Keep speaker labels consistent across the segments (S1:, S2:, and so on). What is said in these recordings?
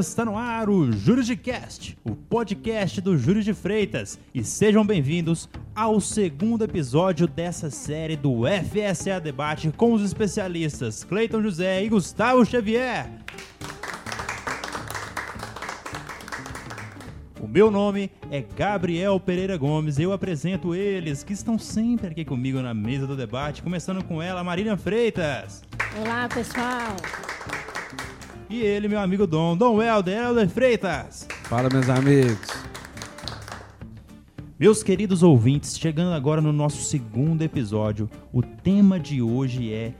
S1: Está no ar o Juridicast, o podcast do Júlio de Freitas. E sejam bem-vindos ao segundo episódio dessa série do FSA Debate com os especialistas Cleiton José e Gustavo Xavier. O meu nome é Gabriel Pereira Gomes e eu apresento eles que estão sempre aqui comigo na mesa do debate, começando com ela, Marília Freitas.
S2: Olá, pessoal.
S1: E ele, meu amigo Dom, Dom Helder, Helder Freitas.
S3: Fala, meus amigos.
S1: Meus queridos ouvintes, chegando agora no nosso segundo episódio, o tema de hoje é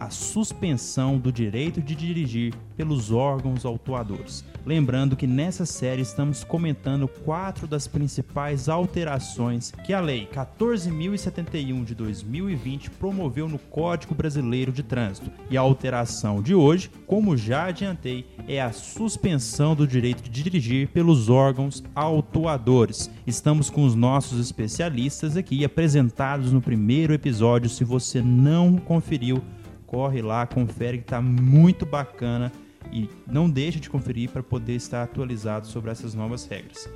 S1: a suspensão do direito de dirigir pelos órgãos autuadores. Lembrando que nessa série estamos comentando quatro das principais alterações que a Lei 14.071 de 2020 promoveu no Código Brasileiro de Trânsito. E a alteração de hoje, como já adiantei, é a suspensão do direito de dirigir pelos órgãos autuadores. Estamos com os nossos especialistas aqui apresentados no primeiro episódio. Se você não conferiu, corre lá, confere que está muito bacana e não deixe de conferir para poder estar atualizado sobre essas novas regras.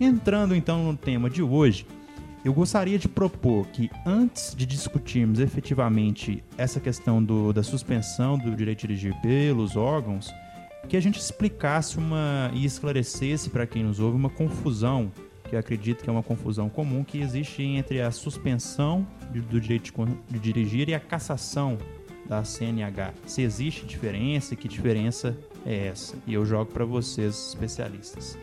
S1: Entrando então no tema de hoje, eu gostaria de propor que antes de discutirmos efetivamente essa questão do, da suspensão do direito de dirigir pelos órgãos, que a gente explicasse uma e esclarecesse para quem nos ouve uma confusão, que eu acredito que é uma confusão comum que existe entre a suspensão do direito de dirigir e a cassação da CNH. Se existe diferença, que diferença é essa? E eu jogo para vocês, especialistas.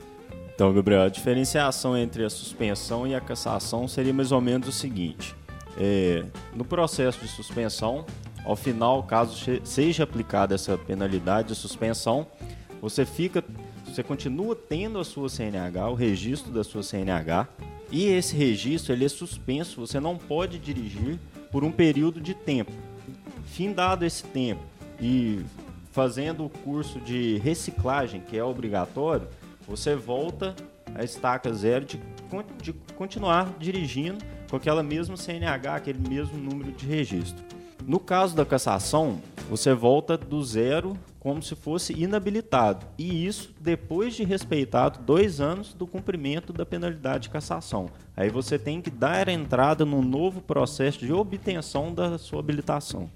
S4: Então, Gabriel, a diferenciação entre a suspensão e a cassação seria mais ou menos o seguinte: é, no processo de suspensão, ao final, caso seja aplicada essa penalidade de suspensão, você fica, você continua tendo a sua CNH, o registro da sua CNH, e esse registro ele é suspenso. Você não pode dirigir por um período de tempo. Findado esse tempo e fazendo o curso de reciclagem, que é obrigatório, você volta a estaca zero de, de continuar dirigindo com aquela mesma CNH, aquele mesmo número de registro. No caso da cassação, você volta do zero como se fosse inabilitado. E isso depois de respeitado dois anos do cumprimento da penalidade de cassação. Aí você tem que dar entrada num novo processo de obtenção da sua habilitação.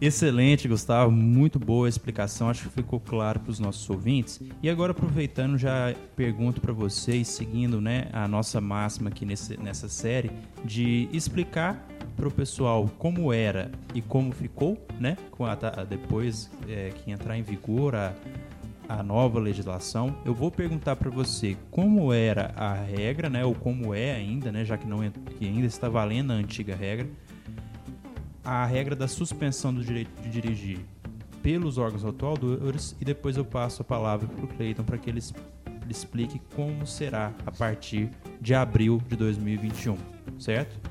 S1: Excelente, Gustavo. Muito boa a explicação. Acho que ficou claro para os nossos ouvintes. E agora, aproveitando, já pergunto para vocês, seguindo né, a nossa máxima aqui nesse, nessa série, de explicar para o pessoal como era e como ficou, né? Depois é, que entrar em vigor a, a nova legislação, eu vou perguntar para você como era a regra, né? Ou como é ainda, né? Já que não é, que ainda está valendo a antiga regra, a regra da suspensão do direito de dirigir pelos órgãos autuadores e depois eu passo a palavra para o Cleiton para que ele explique como será a partir de abril de 2021, certo?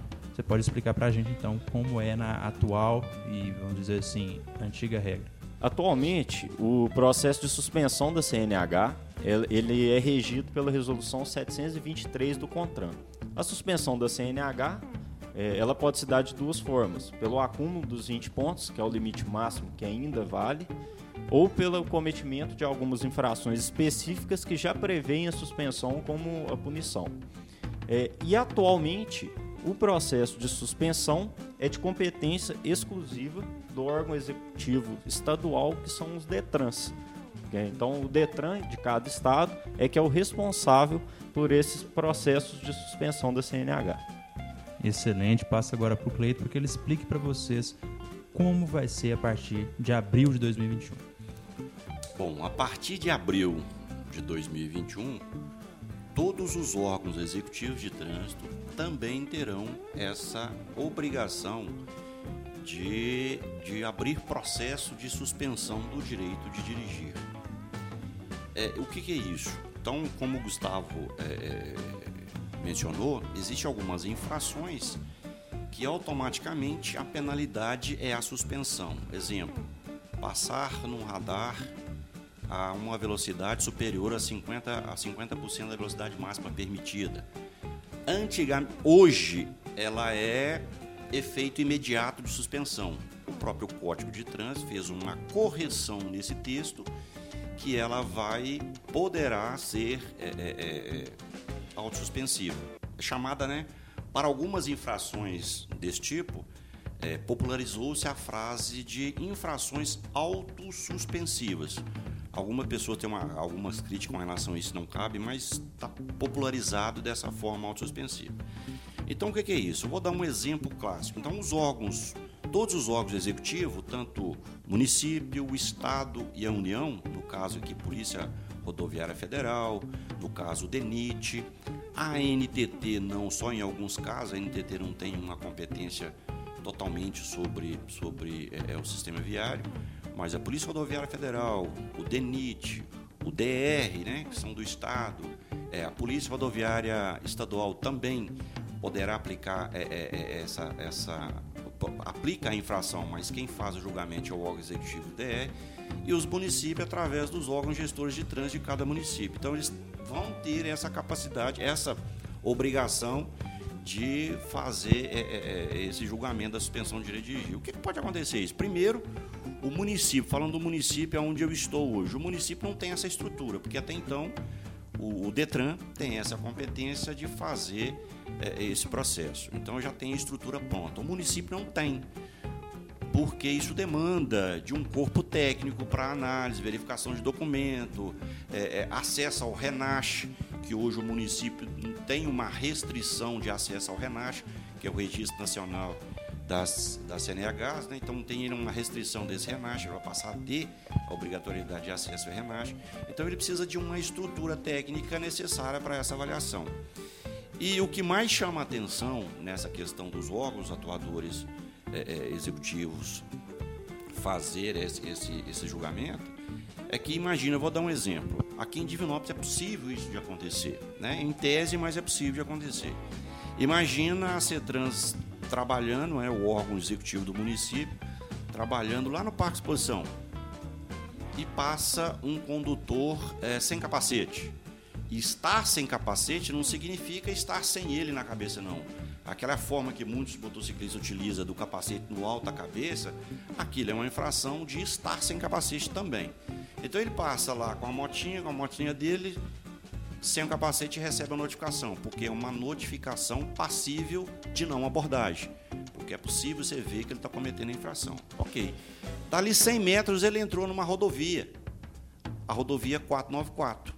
S1: Você pode explicar para a gente então como é na atual e vamos dizer assim antiga regra?
S4: Atualmente, o processo de suspensão da CNH ele é regido pela resolução 723 do CONTRAN. A suspensão da CNH é, ela pode se dar de duas formas: pelo acúmulo dos 20 pontos, que é o limite máximo que ainda vale, ou pelo cometimento de algumas infrações específicas que já prevêem a suspensão como a punição. É, e atualmente o processo de suspensão é de competência exclusiva do órgão executivo estadual, que são os DETRANS. Então, o DETRAN de cada estado é que é o responsável por esses processos de suspensão da CNH.
S1: Excelente. Passa agora para o Cleito para que ele explique para vocês como vai ser a partir de abril de 2021.
S5: Bom, a partir de abril de 2021, todos os órgãos executivos de trânsito também terão essa obrigação de, de abrir processo de suspensão do direito de dirigir. É, o que, que, é isso? Então, como o Gustavo é, mencionou, existem algumas infrações que automaticamente a penalidade é a suspensão. Exemplo, passar num radar a uma velocidade superior a 50%, a 50 da velocidade máxima permitida. Antigamente, hoje, ela é efeito imediato de suspensão. O próprio Código de Trânsito fez uma correção nesse texto que ela vai poderá ser é, é, é, autossuspensiva. É chamada, né? Para algumas infrações desse tipo, é, popularizou-se a frase de infrações autossuspensivas. Alguma pessoa tem uma, algumas críticas com relação a isso, não cabe, mas está popularizado dessa forma autossuspensiva. Então, o que é isso? Eu vou dar um exemplo clássico. Então, os órgãos, todos os órgãos executivos, tanto município, o Estado e a União, no caso aqui, Polícia Rodoviária Federal, no caso, DENIT, a NTT não, só em alguns casos, a NTT não tem uma competência totalmente sobre, sobre é, é, o sistema viário, mas a Polícia Rodoviária Federal, o DENIT, o DR, né, que são do Estado, é, a Polícia Rodoviária Estadual também poderá aplicar é, é, é essa, essa aplica a infração, mas quem faz o julgamento é o órgão executivo do DR e os municípios através dos órgãos gestores de trânsito de cada município. Então eles vão ter essa capacidade, essa obrigação de fazer é, é, esse julgamento da suspensão do direito de dirigir. O que pode acontecer isso? Primeiro, o município, falando do município é onde eu estou hoje, o município não tem essa estrutura, porque até então o, o Detran tem essa competência de fazer é, esse processo. Então já tem a estrutura pronta. O município não tem porque isso demanda de um corpo técnico para análise, verificação de documento, é, é, acesso ao RENASH, que hoje o município tem uma restrição de acesso ao RENASH, que é o Registro Nacional das, das CNHs, né? então tem uma restrição desse RENASH, ele vai passar a ter a obrigatoriedade de acesso ao RENASH, então ele precisa de uma estrutura técnica necessária para essa avaliação. E o que mais chama atenção nessa questão dos órgãos atuadores é, é, executivos fazer esse, esse, esse julgamento é que, imagina, eu vou dar um exemplo. Aqui em Divinópolis é possível isso de acontecer, né? em tese, mas é possível de acontecer. Imagina a CETRANS trabalhando, né, o órgão executivo do município, trabalhando lá no Parque Exposição e passa um condutor é, sem capacete. E estar sem capacete não significa estar sem ele na cabeça, não aquela forma que muitos motociclistas utilizam do capacete no alto da cabeça, aquilo é uma infração de estar sem capacete também. Então ele passa lá com a motinha, com a motinha dele, sem o capacete recebe a notificação, porque é uma notificação passível de não abordagem, porque é possível você ver que ele está cometendo a infração. Ok. Dali 100 metros ele entrou numa rodovia, a rodovia 494,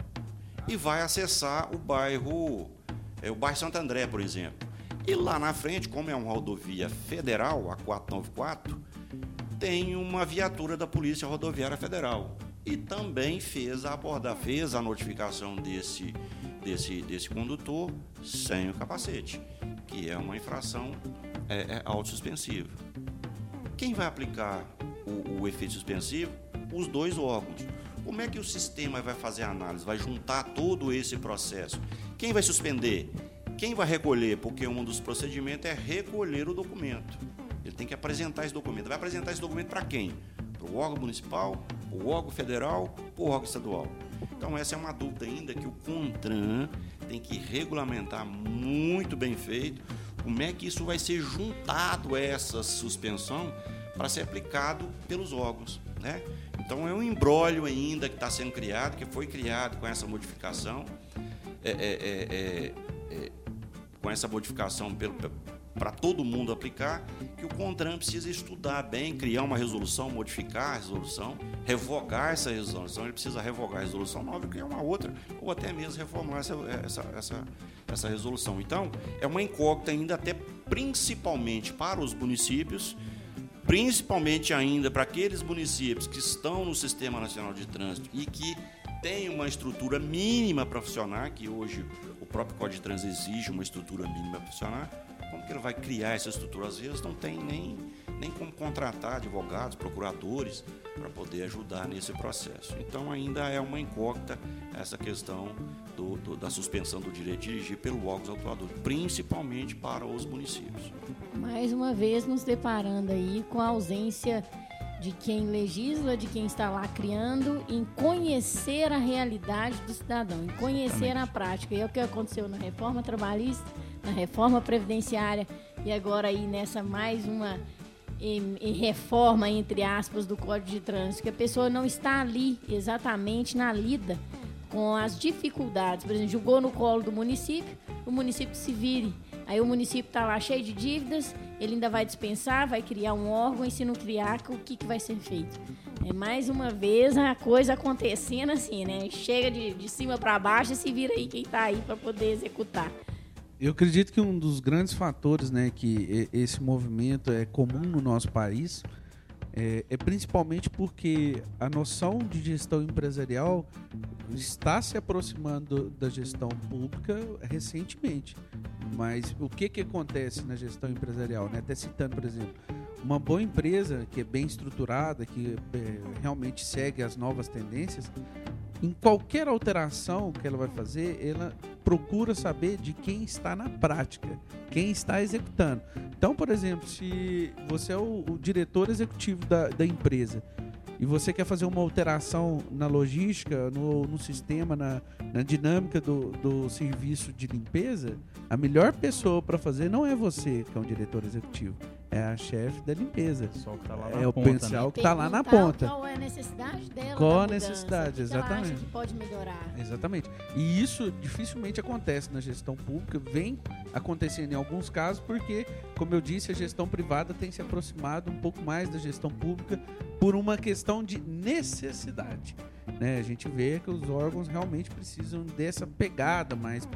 S5: e vai acessar o bairro, é, o bairro Santo André, por exemplo. E lá na frente, como é uma rodovia federal, a 494, tem uma viatura da Polícia Rodoviária Federal. E também fez a abordar, fez a notificação desse, desse, desse condutor sem o capacete, que é uma infração é, é autossuspensiva. Quem vai aplicar o, o efeito suspensivo? Os dois órgãos. Como é que o sistema vai fazer a análise? Vai juntar todo esse processo? Quem vai suspender? Quem vai recolher? Porque um dos procedimentos é recolher o documento. Ele tem que apresentar esse documento. Vai apresentar esse documento para quem? Para o órgão municipal, o órgão federal ou o órgão estadual? Então, essa é uma dúvida ainda que o CONTRAN tem que regulamentar muito bem feito como é que isso vai ser juntado a essa suspensão para ser aplicado pelos órgãos. Né? Então, é um embrólio ainda que está sendo criado, que foi criado com essa modificação. É, é, é, é, é com essa modificação para todo mundo aplicar, que o CONTRAN precisa estudar bem, criar uma resolução, modificar a resolução, revogar essa resolução, ele precisa revogar a resolução nova e criar uma outra, ou até mesmo reformar essa, essa, essa, essa resolução. Então, é uma incógnita ainda até principalmente para os municípios, principalmente ainda para aqueles municípios que estão no Sistema Nacional de Trânsito e que têm uma estrutura mínima para funcionar, que hoje próprio Código de Trânsito exige uma estrutura mínima para funcionar, como que ele vai criar essa estrutura? Às vezes não tem nem, nem como contratar advogados, procuradores para poder ajudar nesse processo. Então ainda é uma incógnita essa questão do, do, da suspensão do direito de dirigir pelo órgão autuador, principalmente para os municípios.
S2: Mais uma vez nos deparando aí com a ausência de quem legisla, de quem está lá criando, em conhecer a realidade do cidadão, em conhecer Exatamente. a prática. E é o que aconteceu na reforma trabalhista, na reforma previdenciária e agora aí nessa mais uma e, e reforma, entre aspas, do Código de Trânsito, que a pessoa não está ali exatamente na lida com as dificuldades. Por exemplo, jogou no colo do município, o município se vire. Aí o município está lá cheio de dívidas, ele ainda vai dispensar, vai criar um órgão, e se não criar, o que, que vai ser feito? É mais uma vez a coisa acontecendo assim, né? Chega de, de cima para baixo e se vira aí quem está aí para poder executar.
S3: Eu acredito que um dos grandes fatores, né, que esse movimento é comum no nosso país, é, é, principalmente porque a noção de gestão empresarial está se aproximando da gestão pública recentemente. Mas o que, que acontece na gestão empresarial? Né? Até citando, por exemplo, uma boa empresa que é bem estruturada, que é, realmente segue as novas tendências, em qualquer alteração que ela vai fazer, ela procura saber de quem está na prática, quem está executando. Então, por exemplo, se você é o, o diretor executivo da, da empresa e você quer fazer uma alteração na logística, no, no sistema, na, na dinâmica do, do serviço de limpeza, a melhor pessoa para fazer não é você, que é um diretor executivo é a chefe da limpeza.
S1: O que tá lá
S3: é
S1: na
S3: o
S1: ponta,
S3: pessoal
S1: né?
S3: que está lá na ponta.
S2: Qual é a necessidade dela?
S3: Qual a necessidade,
S2: o que ela acha
S3: exatamente.
S2: que pode melhorar.
S3: Exatamente. E isso dificilmente acontece na gestão pública, vem acontecendo em alguns casos, porque, como eu disse, a gestão privada tem se aproximado um pouco mais da gestão pública por uma questão de necessidade. Né? A gente vê que os órgãos realmente precisam dessa pegada mais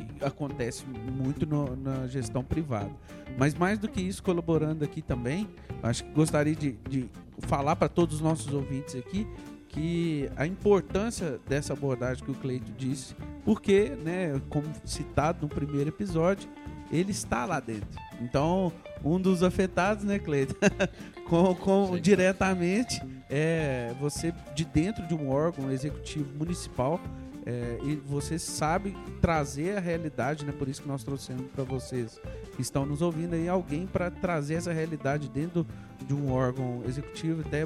S3: que acontece muito no- na gestão privada. Mas mais do que isso, colaborando aqui também, acho que gostaria de, de falar para todos os nossos ouvintes aqui que a importância dessa abordagem que o Cleito disse, porque, né, como citado no primeiro episódio, ele está lá dentro. Então, um dos afetados, né, Cleito, com, com diretamente é você de dentro de um órgão executivo municipal é, e você sabe trazer a realidade, né? Por isso que nós trouxemos para vocês que estão nos ouvindo aí alguém para trazer essa realidade dentro de um órgão executivo. Até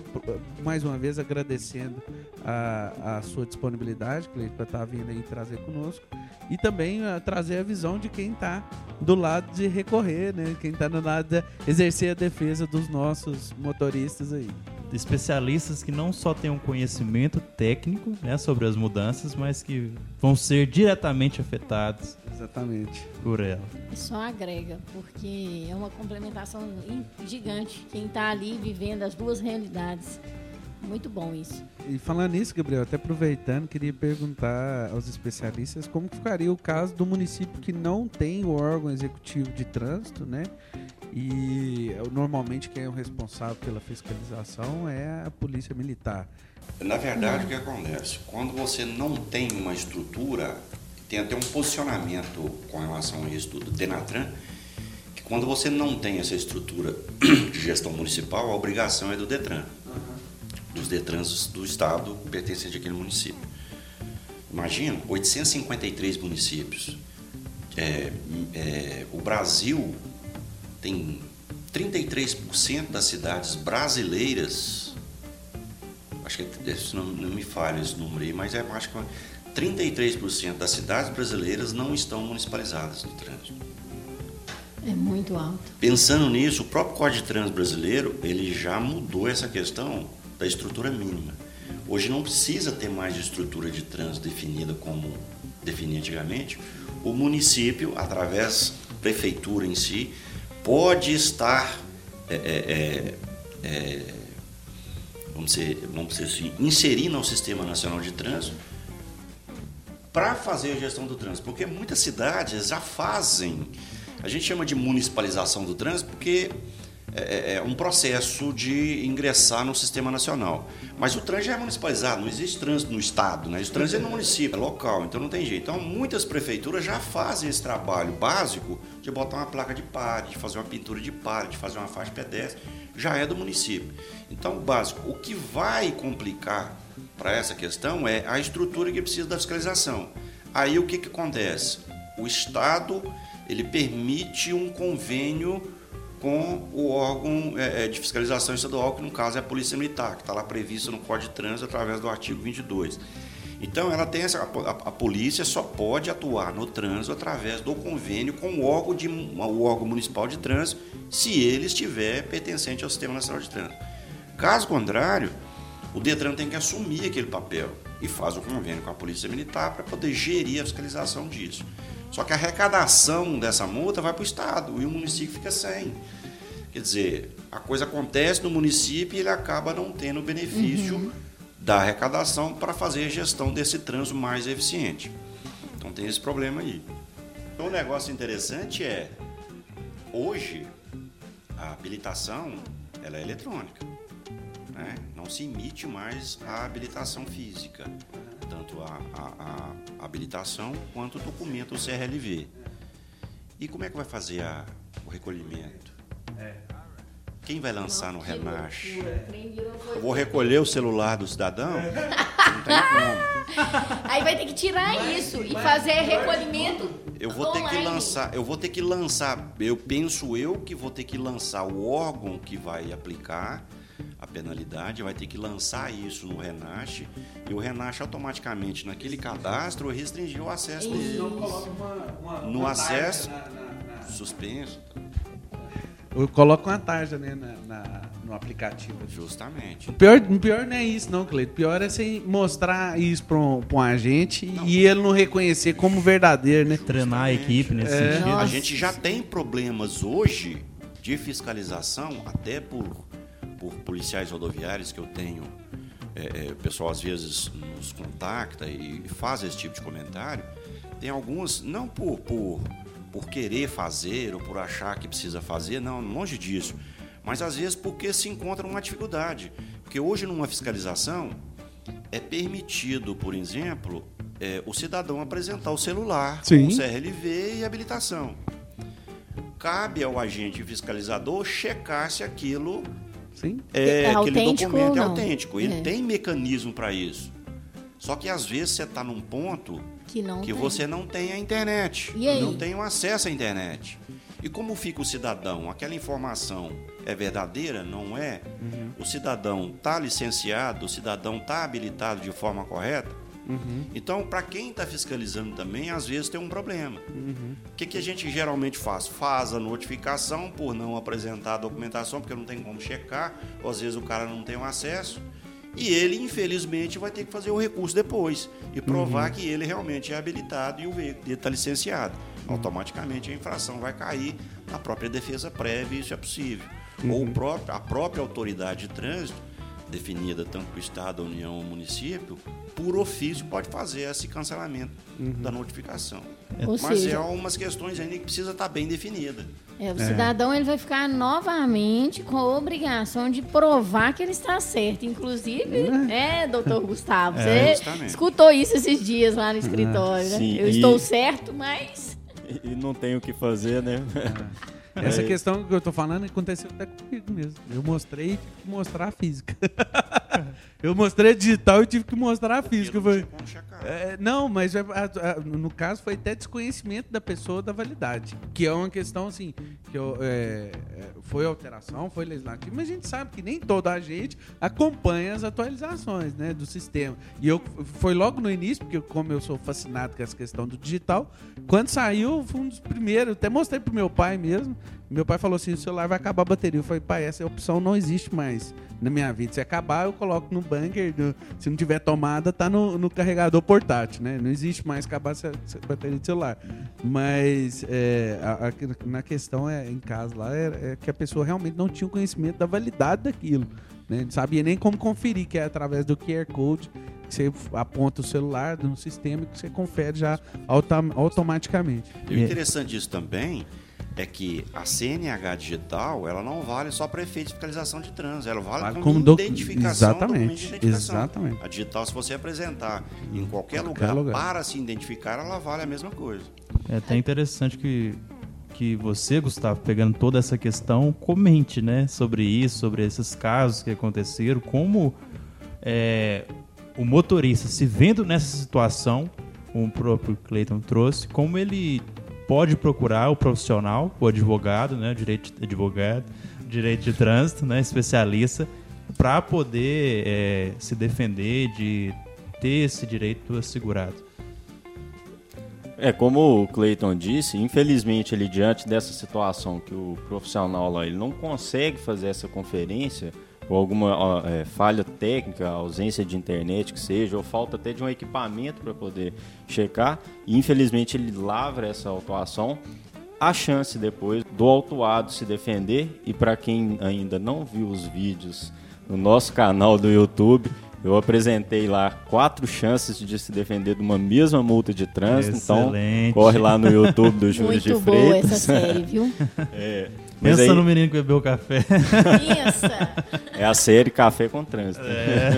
S3: mais uma vez agradecendo a, a sua disponibilidade, Cleito, para estar vindo aí trazer conosco e também ah, trazer a visão de quem está do lado de recorrer, né? Quem está no lado de exercer a defesa dos nossos motoristas aí.
S1: Especialistas que não só têm um conhecimento técnico né, sobre as mudanças, mas que vão ser diretamente afetados
S3: Exatamente.
S1: por ela.
S2: Só agrega, porque é uma complementação gigante. Quem está ali vivendo as duas realidades. Muito bom isso.
S3: E falando nisso, Gabriel, até aproveitando, queria perguntar aos especialistas como ficaria o caso do município que não tem o órgão executivo de trânsito, né? E normalmente quem é o responsável pela fiscalização é a polícia militar.
S5: Na verdade, o que acontece? Quando você não tem uma estrutura, tem até um posicionamento com relação a isso do Denatran, que quando você não tem essa estrutura de gestão municipal, a obrigação é do Detran, dos Detrans do estado pertencente àquele município. Imagina, 853 municípios. É, é, o Brasil tem 33% das cidades brasileiras acho que isso não, não me falha esse número aí, mas é, acho que 33% das cidades brasileiras não estão municipalizadas no trânsito.
S2: É muito alto.
S5: Pensando nisso, o próprio Código de Trânsito brasileiro, ele já mudou essa questão da estrutura mínima. Hoje não precisa ter mais estrutura de trânsito definida como definia antigamente. O município, através da prefeitura em si, pode estar é, é, é, é, vamos dizer, vamos dizer assim, inserindo ao Sistema Nacional de Trânsito para fazer a gestão do trânsito, porque muitas cidades já fazem. A gente chama de municipalização do trânsito porque é, é um processo de ingressar no sistema nacional. Mas o trânsito é municipalizado, não existe trânsito no estado, né? O trânsito é no município, é local, então não tem jeito. Então muitas prefeituras já fazem esse trabalho básico de botar uma placa de pare, de fazer uma pintura de pare, de fazer uma faixa pedestre, já é do município. Então, básico, o que vai complicar para essa questão é a estrutura que precisa da fiscalização. Aí o que, que acontece? O Estado ele permite um convênio com o órgão é, é, de fiscalização estadual, que no caso é a Polícia Militar, que está lá previsto no Código de Trânsito através do artigo 22. Então, ela tem essa, a, a, polícia só pode atuar no trânsito através do convênio com o órgão, de, o órgão municipal de trânsito, se ele estiver pertencente ao Sistema Nacional de Trânsito. Caso contrário, o Detran tem que assumir aquele papel e faz o convênio com a Polícia Militar para poder gerir a fiscalização disso. Só que a arrecadação dessa multa vai para o Estado e o município fica sem. Quer dizer, a coisa acontece no município e ele acaba não tendo benefício uhum. da arrecadação para fazer a gestão desse trânsito mais eficiente. Então tem esse problema aí. Então, um negócio interessante é, hoje, a habilitação ela é eletrônica. Né? Não se emite mais a habilitação física, tanto a, a, a habilitação quanto o documento CRLV. E como é que vai fazer a, o recolhimento? Quem vai lançar no Renache? Eu vou recolher o celular do cidadão? Não tem
S2: como. Aí vai ter que tirar isso e fazer recolhimento.
S5: Eu vou ter que lançar, eu vou ter que lançar, eu penso eu que vou ter que lançar o órgão que vai aplicar a penalidade, vai ter que lançar isso no Renache e o Renache automaticamente naquele cadastro restringir o acesso dele. no acesso na, na, na... suspenso.
S3: Eu coloco uma tarja né, na, na, no aplicativo.
S5: Justamente.
S3: O pior, o pior não é isso, não, Cleito. O pior é você mostrar isso para um, um agente não. e ele não reconhecer como verdadeiro, né?
S1: Treinar a equipe nesse é. sentido.
S5: A gente já tem problemas hoje de fiscalização, até por, por policiais rodoviários que eu tenho. É, é, o pessoal às vezes nos contacta e faz esse tipo de comentário. Tem alguns, não por, por por querer fazer ou por achar que precisa fazer, não, longe disso. Mas às vezes porque se encontra uma dificuldade. Porque hoje, numa fiscalização, é permitido, por exemplo, é, o cidadão apresentar o celular Sim. com CRLV e habilitação. Cabe ao agente fiscalizador checar se aquilo
S2: Sim. É, é aquele documento é
S5: autêntico. Ele é. tem mecanismo para isso. Só que às vezes você está num ponto
S2: que, não
S5: que você não tem a internet, não tem o acesso à internet. E como fica o cidadão? Aquela informação é verdadeira? Não é? Uhum. O cidadão está licenciado? O cidadão está habilitado de forma correta? Uhum. Então, para quem está fiscalizando também, às vezes tem um problema. Uhum. O que, que a gente geralmente faz? Faz a notificação por não apresentar a documentação, porque não tem como checar, ou às vezes o cara não tem o acesso. E ele, infelizmente, vai ter que fazer o recurso depois e provar uhum. que ele realmente é habilitado e o veículo está licenciado. Uhum. Automaticamente a infração vai cair na própria defesa prévia, isso é possível. Uhum. Ou próprio, a própria autoridade de trânsito, definida tanto para o Estado, a União ou município, por ofício pode fazer esse cancelamento uhum. da notificação. Mas seja, é umas questões ainda que precisa estar tá bem definida.
S2: É, o é. cidadão ele vai ficar novamente com a obrigação de provar que ele está certo. Inclusive, é, é doutor Gustavo, é, você justamente. escutou isso esses dias lá no escritório, né? Sim, Eu e... estou certo, mas.
S4: E não tenho o que fazer, né?
S3: Essa questão que eu tô falando aconteceu até comigo mesmo. Eu mostrei e tive que mostrar a física. eu mostrei a digital e tive que mostrar a física. Foi, é, não, mas é, a, a, no caso foi até desconhecimento da pessoa da validade. Que é uma questão assim, que eu, é, é foi alteração, foi legislativo, mas a gente sabe que nem toda a gente acompanha as atualizações né, do sistema. E eu foi logo no início, porque como eu sou fascinado com essa questão do digital, quando saiu, foi um dos primeiros, até mostrei pro meu pai mesmo. Meu pai falou assim: o celular vai acabar a bateria. Eu falei, pai, essa opção não existe mais na minha vida. Se acabar, eu coloco no bunker. Se não tiver tomada, tá no, no, carregador portátil, né? Não existe mais acabar a bateria de celular. Mas é, a, a, na questão é, em casa lá é, é, que a pessoa realmente não tinha o conhecimento da validade daquilo. Né? Não sabia nem como conferir, que é através do QR Code você aponta o celular no sistema que você confere já automaticamente.
S5: E o interessante disso também é que a CNH digital ela não vale só para efeito de fiscalização de trânsito, ela vale, vale como, como identificação.
S3: Exatamente. Identificação. Exatamente.
S5: A digital, se você apresentar em qualquer, qualquer lugar, lugar, para se identificar, ela vale a mesma coisa.
S1: É até interessante que que você, Gustavo, pegando toda essa questão, comente, né, sobre isso, sobre esses casos que aconteceram, como é, o motorista se vendo nessa situação, como o próprio Clayton trouxe, como ele pode procurar o profissional, o advogado, né, direito de advogado, direito de trânsito, né, especialista, para poder é, se defender de ter esse direito assegurado.
S4: É, como o Clayton disse, infelizmente ele diante dessa situação que o profissional lá ele não consegue fazer essa conferência, ou alguma ó, é, falha técnica, ausência de internet que seja, ou falta até de um equipamento para poder checar, e infelizmente ele lavra essa autuação, a chance depois do autuado se defender, e para quem ainda não viu os vídeos no nosso canal do YouTube, eu apresentei lá quatro chances de se defender de uma mesma multa de trânsito. Então,
S1: Excelente.
S4: corre lá no YouTube do Júlio
S2: Muito
S4: de
S2: boa
S4: Freitas.
S2: essa série, viu?
S4: É, mas
S1: Pensa
S4: aí
S1: no menino que bebeu café.
S2: Pensa.
S4: é a série Café com Trânsito.
S1: É.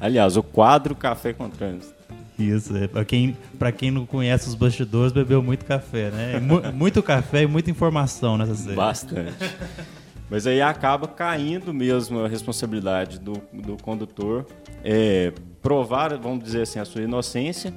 S4: Aliás, o quadro Café com Trânsito.
S1: Isso, é. Pra quem, pra quem não conhece os bastidores, bebeu muito café, né? Mu- muito café e muita informação nessa série.
S4: Bastante. Mas aí acaba caindo mesmo a responsabilidade do, do condutor é, provar, vamos dizer assim, a sua inocência.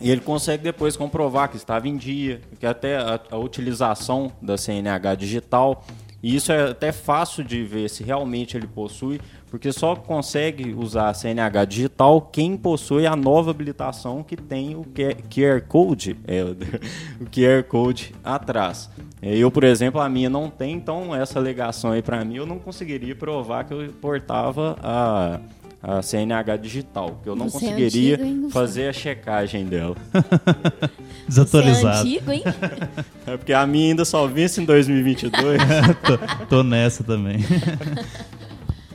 S4: E ele consegue depois comprovar que estava em dia, que até a, a utilização da CNH digital. E isso é até fácil de ver se realmente ele possui, porque só consegue usar a CNH digital quem possui a nova habilitação que tem o QR Code, é, o QR Code atrás. É, Eu, por exemplo, a minha não tem, então essa alegação aí para mim eu não conseguiria provar que eu portava a, a CNH digital, porque eu não
S2: Você é
S4: conseguiria
S2: antigo, hein,
S4: fazer a checagem dela.
S2: Você é
S1: Desatualizado.
S2: antigo, hein?
S4: É porque a minha ainda só vence em 2022.
S1: tô, tô nessa também.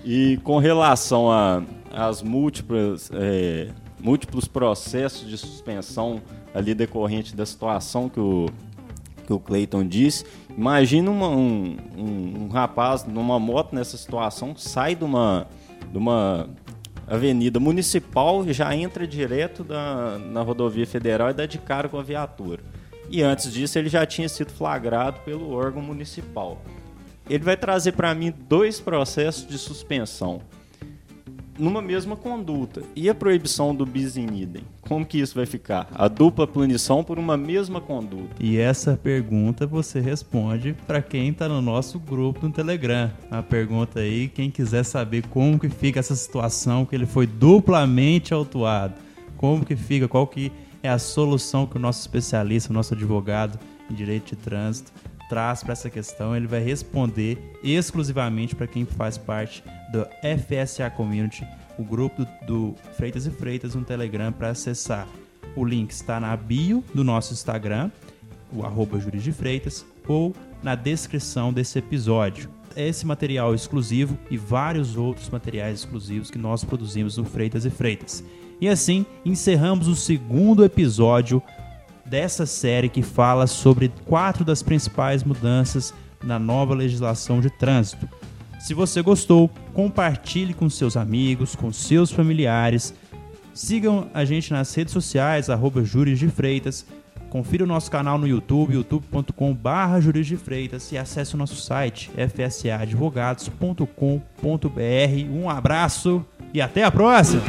S4: E com relação a- às múltiplas, é, múltiplos processos de suspensão ali decorrente da situação que o, que o Clayton disse, imagina uma- um, um- um rapaz numa moto nessa situação, sai de uma, de uma avenida municipal já entra direto da, na rodovia federal e dá de cara com a viatura. E antes disso ele já tinha sido flagrado pelo órgão municipal ele vai trazer para mim dois processos de suspensão numa mesma conduta. E a proibição do bis in idem? Como que isso vai ficar? A dupla punição por uma mesma conduta.
S1: E essa pergunta você responde para quem está no nosso grupo no Telegram. A pergunta aí, quem quiser saber como que fica essa situação que ele foi duplamente autuado. Como que fica, qual que é a solução que o nosso especialista, o nosso advogado em direito de trânsito traz para essa questão. Ele vai responder exclusivamente para quem faz parte do FSA Community, o grupo do, do Freitas e Freitas no Telegram para acessar. O link está na bio do nosso Instagram, o arroba de Freitas, ou na descrição desse episódio. Esse material exclusivo e vários outros materiais exclusivos que nós produzimos no Freitas e Freitas. E assim, encerramos o segundo episódio dessa série que fala sobre quatro das principais mudanças na nova legislação de trânsito. Se você gostou, compartilhe com seus amigos, com seus familiares. Sigam a gente nas redes sociais, arroba Júris de Freitas. Confira o nosso canal no YouTube, youtube.com.br Juris de Freitas e acesse o nosso site, fsaadvogados.com.br. Um abraço e até a próxima!